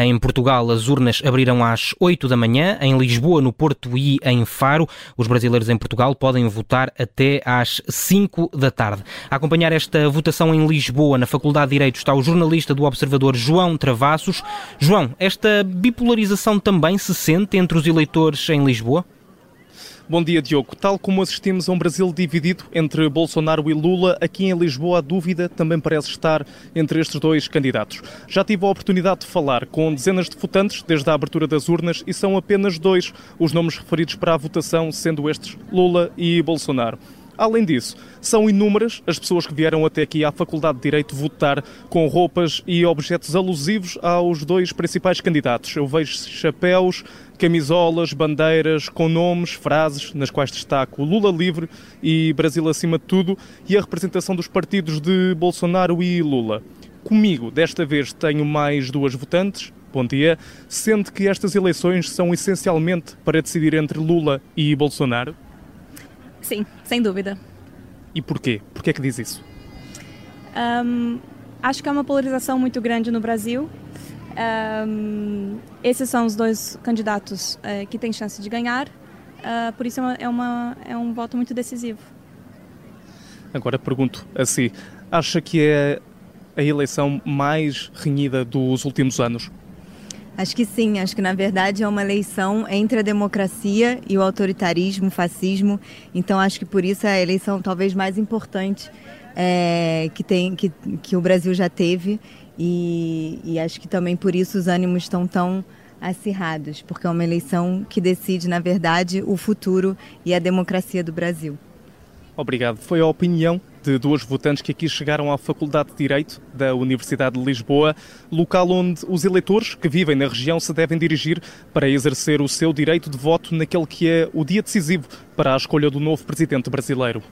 Em Portugal, as urnas abrirão às 8 da manhã, em Lisboa, no Porto e em Faro. Os brasileiros em Portugal podem votar até às 5 da tarde. A acompanhar esta votação em Lisboa, na Faculdade de Direito, está o jornalista do Observador João Travassos. João, esta bipolarização também se sente entre os eleitores em Lisboa? Bom dia, Diogo. Tal como assistimos a um Brasil dividido entre Bolsonaro e Lula, aqui em Lisboa a dúvida também parece estar entre estes dois candidatos. Já tive a oportunidade de falar com dezenas de votantes desde a abertura das urnas e são apenas dois os nomes referidos para a votação, sendo estes Lula e Bolsonaro. Além disso, são inúmeras as pessoas que vieram até aqui à Faculdade de Direito votar com roupas e objetos alusivos aos dois principais candidatos. Eu vejo chapéus, camisolas, bandeiras com nomes, frases, nas quais destaco Lula livre e Brasil acima de tudo, e a representação dos partidos de Bolsonaro e Lula. Comigo, desta vez, tenho mais duas votantes. Bom dia. Sente que estas eleições são essencialmente para decidir entre Lula e Bolsonaro? Sim, sem dúvida. E porquê? Porquê é que diz isso? Um, acho que há uma polarização muito grande no Brasil. Um, esses são os dois candidatos uh, que têm chance de ganhar. Uh, por isso é, uma, é, uma, é um voto muito decisivo. Agora pergunto assim: acha que é a eleição mais renhida dos últimos anos? Acho que sim, acho que na verdade é uma eleição entre a democracia e o autoritarismo, o fascismo. Então acho que por isso é a eleição talvez mais importante é, que, tem, que, que o Brasil já teve. E, e acho que também por isso os ânimos estão tão acirrados, porque é uma eleição que decide, na verdade, o futuro e a democracia do Brasil. Obrigado. Foi a opinião de duas votantes que aqui chegaram à Faculdade de Direito da Universidade de Lisboa, local onde os eleitores que vivem na região se devem dirigir para exercer o seu direito de voto naquele que é o dia decisivo para a escolha do novo presidente brasileiro.